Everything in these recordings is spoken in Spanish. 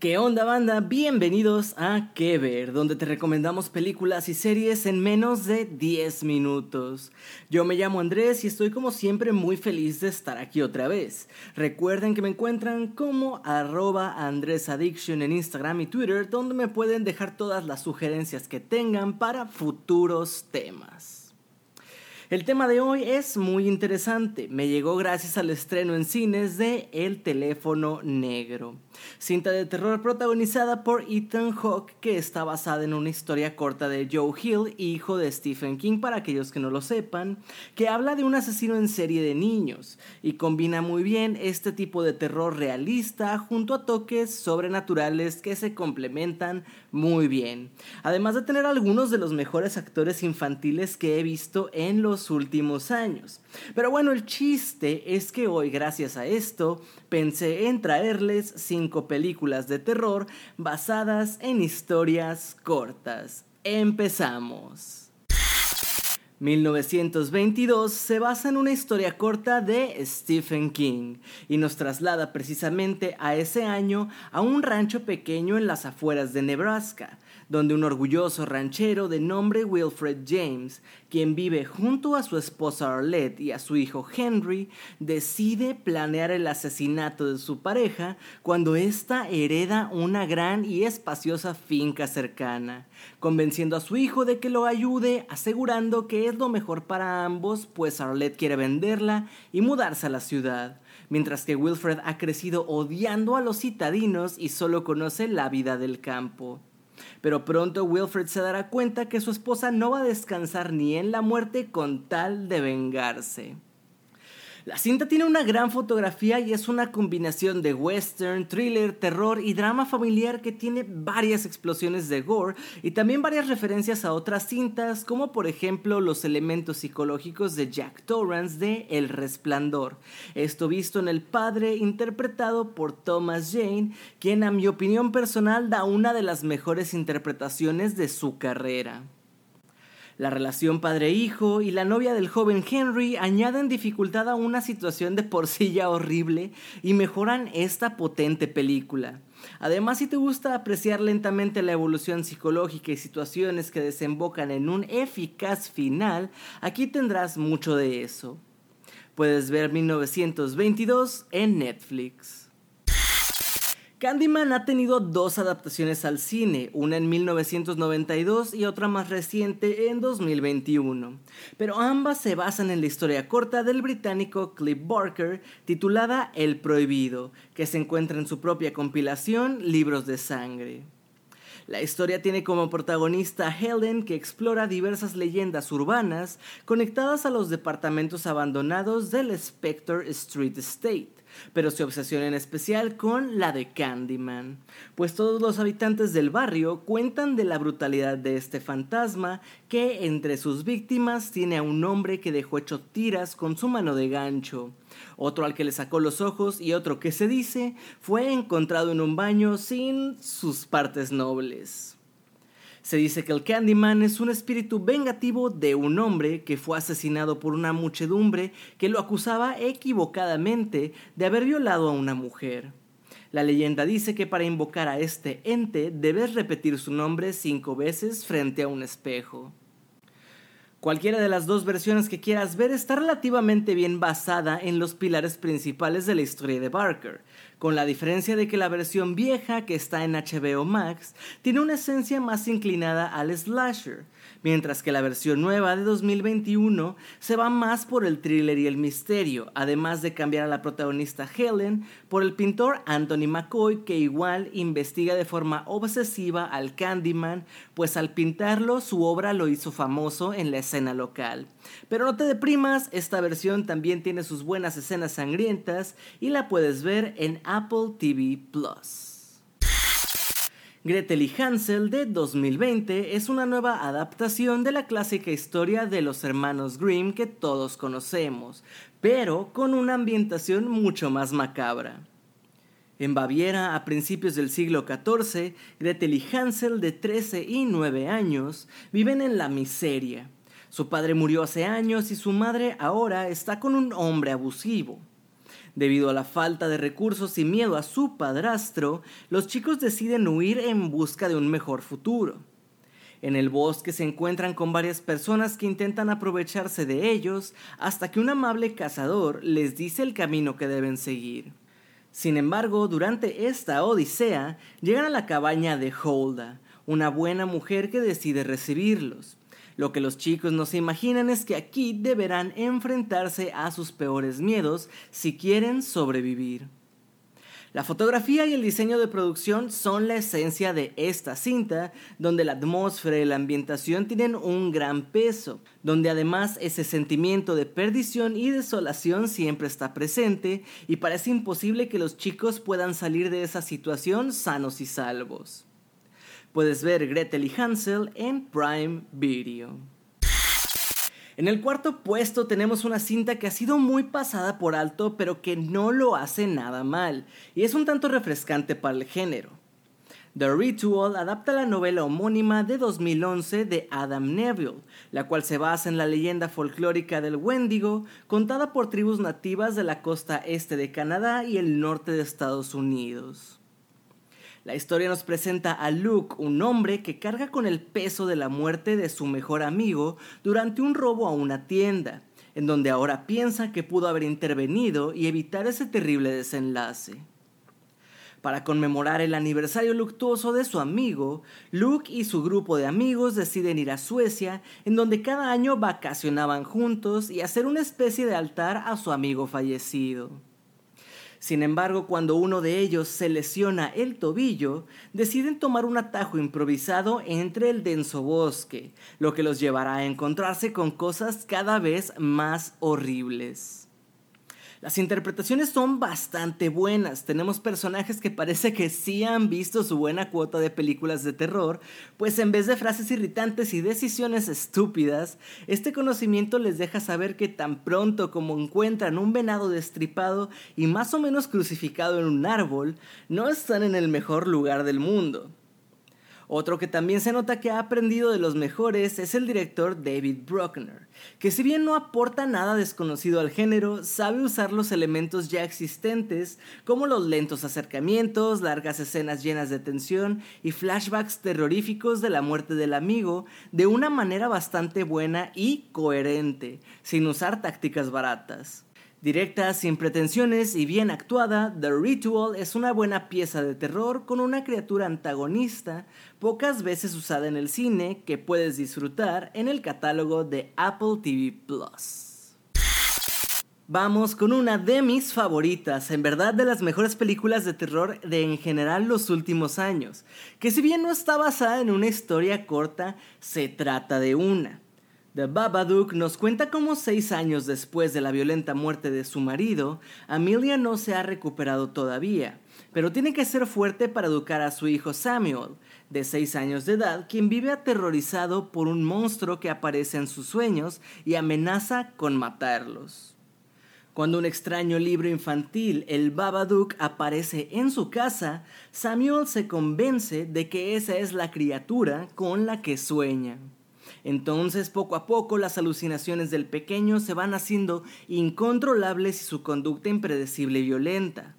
¿Qué onda banda? Bienvenidos a Que Ver, donde te recomendamos películas y series en menos de 10 minutos. Yo me llamo Andrés y estoy como siempre muy feliz de estar aquí otra vez. Recuerden que me encuentran como arroba AndrésAddiction en Instagram y Twitter, donde me pueden dejar todas las sugerencias que tengan para futuros temas. El tema de hoy es muy interesante. Me llegó gracias al estreno en cines de El teléfono negro, cinta de terror protagonizada por Ethan Hawke que está basada en una historia corta de Joe Hill, hijo de Stephen King para aquellos que no lo sepan, que habla de un asesino en serie de niños y combina muy bien este tipo de terror realista junto a toques sobrenaturales que se complementan muy bien, además de tener algunos de los mejores actores infantiles que he visto en los últimos años. Pero bueno, el chiste es que hoy, gracias a esto, pensé en traerles cinco películas de terror basadas en historias cortas. Empezamos. 1922 se basa en una historia corta de Stephen King y nos traslada precisamente a ese año a un rancho pequeño en las afueras de Nebraska, donde un orgulloso ranchero de nombre Wilfred James, quien vive junto a su esposa Arlette y a su hijo Henry, decide planear el asesinato de su pareja cuando ésta hereda una gran y espaciosa finca cercana, convenciendo a su hijo de que lo ayude, asegurando que es lo mejor para ambos, pues Arlette quiere venderla y mudarse a la ciudad mientras que Wilfred ha crecido odiando a los citadinos y solo conoce la vida del campo. Pero pronto Wilfred se dará cuenta que su esposa no va a descansar ni en la muerte con tal de vengarse. La cinta tiene una gran fotografía y es una combinación de western, thriller, terror y drama familiar que tiene varias explosiones de gore y también varias referencias a otras cintas como por ejemplo los elementos psicológicos de Jack Torrance de El Resplandor. Esto visto en El Padre interpretado por Thomas Jane, quien a mi opinión personal da una de las mejores interpretaciones de su carrera. La relación padre-hijo y la novia del joven Henry añaden dificultad a una situación de por sí ya horrible y mejoran esta potente película. Además, si te gusta apreciar lentamente la evolución psicológica y situaciones que desembocan en un eficaz final, aquí tendrás mucho de eso. Puedes ver 1922 en Netflix. Candyman ha tenido dos adaptaciones al cine, una en 1992 y otra más reciente en 2021, pero ambas se basan en la historia corta del británico Cliff Barker titulada El Prohibido, que se encuentra en su propia compilación Libros de Sangre. La historia tiene como protagonista a Helen que explora diversas leyendas urbanas conectadas a los departamentos abandonados del Spectre Street Estate pero se obsesiona en especial con la de Candyman, pues todos los habitantes del barrio cuentan de la brutalidad de este fantasma que entre sus víctimas tiene a un hombre que dejó hecho tiras con su mano de gancho, otro al que le sacó los ojos y otro que se dice fue encontrado en un baño sin sus partes nobles. Se dice que el Candyman es un espíritu vengativo de un hombre que fue asesinado por una muchedumbre que lo acusaba equivocadamente de haber violado a una mujer. La leyenda dice que para invocar a este ente debes repetir su nombre cinco veces frente a un espejo. Cualquiera de las dos versiones que quieras ver está relativamente bien basada en los pilares principales de la historia de Barker, con la diferencia de que la versión vieja que está en HBO Max tiene una esencia más inclinada al slasher, mientras que la versión nueva de 2021 se va más por el thriller y el misterio, además de cambiar a la protagonista Helen por el pintor Anthony McCoy que igual investiga de forma obsesiva al Candyman, pues al pintarlo su obra lo hizo famoso en la escena local. Pero no te deprimas, esta versión también tiene sus buenas escenas sangrientas y la puedes ver en Apple TV Plus. Gretel y Hansel de 2020 es una nueva adaptación de la clásica historia de los hermanos Grimm que todos conocemos, pero con una ambientación mucho más macabra. En Baviera, a principios del siglo XIV, Gretel y Hansel, de 13 y 9 años, viven en la miseria. Su padre murió hace años y su madre ahora está con un hombre abusivo. Debido a la falta de recursos y miedo a su padrastro, los chicos deciden huir en busca de un mejor futuro. En el bosque se encuentran con varias personas que intentan aprovecharse de ellos hasta que un amable cazador les dice el camino que deben seguir. Sin embargo, durante esta odisea, llegan a la cabaña de Holda, una buena mujer que decide recibirlos. Lo que los chicos no se imaginan es que aquí deberán enfrentarse a sus peores miedos si quieren sobrevivir. La fotografía y el diseño de producción son la esencia de esta cinta, donde la atmósfera y la ambientación tienen un gran peso, donde además ese sentimiento de perdición y desolación siempre está presente y parece imposible que los chicos puedan salir de esa situación sanos y salvos. Puedes ver Gretel y Hansel en Prime Video. En el cuarto puesto tenemos una cinta que ha sido muy pasada por alto, pero que no lo hace nada mal, y es un tanto refrescante para el género. The Ritual adapta la novela homónima de 2011 de Adam Neville, la cual se basa en la leyenda folclórica del Wendigo, contada por tribus nativas de la costa este de Canadá y el norte de Estados Unidos. La historia nos presenta a Luke, un hombre que carga con el peso de la muerte de su mejor amigo durante un robo a una tienda, en donde ahora piensa que pudo haber intervenido y evitar ese terrible desenlace. Para conmemorar el aniversario luctuoso de su amigo, Luke y su grupo de amigos deciden ir a Suecia, en donde cada año vacacionaban juntos y hacer una especie de altar a su amigo fallecido. Sin embargo, cuando uno de ellos se lesiona el tobillo, deciden tomar un atajo improvisado entre el denso bosque, lo que los llevará a encontrarse con cosas cada vez más horribles. Las interpretaciones son bastante buenas. Tenemos personajes que parece que sí han visto su buena cuota de películas de terror, pues en vez de frases irritantes y decisiones estúpidas, este conocimiento les deja saber que tan pronto como encuentran un venado destripado y más o menos crucificado en un árbol, no están en el mejor lugar del mundo. Otro que también se nota que ha aprendido de los mejores es el director David Bruckner, que si bien no aporta nada desconocido al género, sabe usar los elementos ya existentes, como los lentos acercamientos, largas escenas llenas de tensión y flashbacks terroríficos de la muerte del amigo, de una manera bastante buena y coherente, sin usar tácticas baratas. Directa, sin pretensiones y bien actuada, The Ritual es una buena pieza de terror con una criatura antagonista pocas veces usada en el cine que puedes disfrutar en el catálogo de Apple TV Plus. Vamos con una de mis favoritas, en verdad de las mejores películas de terror de en general los últimos años, que si bien no está basada en una historia corta, se trata de una. The Babadook nos cuenta cómo seis años después de la violenta muerte de su marido, Amelia no se ha recuperado todavía, pero tiene que ser fuerte para educar a su hijo Samuel, de seis años de edad, quien vive aterrorizado por un monstruo que aparece en sus sueños y amenaza con matarlos. Cuando un extraño libro infantil, el Babadook, aparece en su casa, Samuel se convence de que esa es la criatura con la que sueña. Entonces, poco a poco, las alucinaciones del pequeño se van haciendo incontrolables y su conducta impredecible y violenta.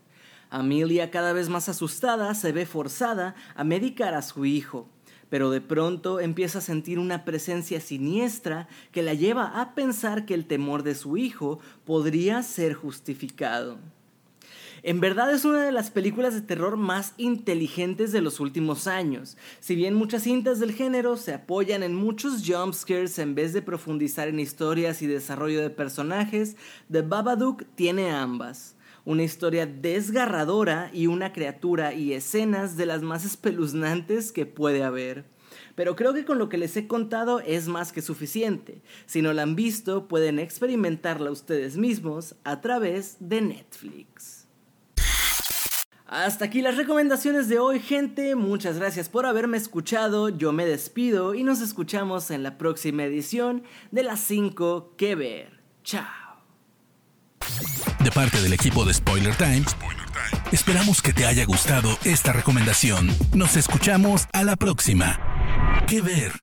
Amelia, cada vez más asustada, se ve forzada a medicar a su hijo, pero de pronto empieza a sentir una presencia siniestra que la lleva a pensar que el temor de su hijo podría ser justificado. En verdad es una de las películas de terror más inteligentes de los últimos años. Si bien muchas cintas del género se apoyan en muchos jumpscares en vez de profundizar en historias y desarrollo de personajes, The Babadook tiene ambas. Una historia desgarradora y una criatura y escenas de las más espeluznantes que puede haber. Pero creo que con lo que les he contado es más que suficiente. Si no la han visto, pueden experimentarla ustedes mismos a través de Netflix. Hasta aquí las recomendaciones de hoy, gente. Muchas gracias por haberme escuchado. Yo me despido y nos escuchamos en la próxima edición de las 5 que ver. Chao. De parte del equipo de Spoiler Times. Esperamos que te haya gustado esta recomendación. Nos escuchamos a la próxima. ¿Qué ver?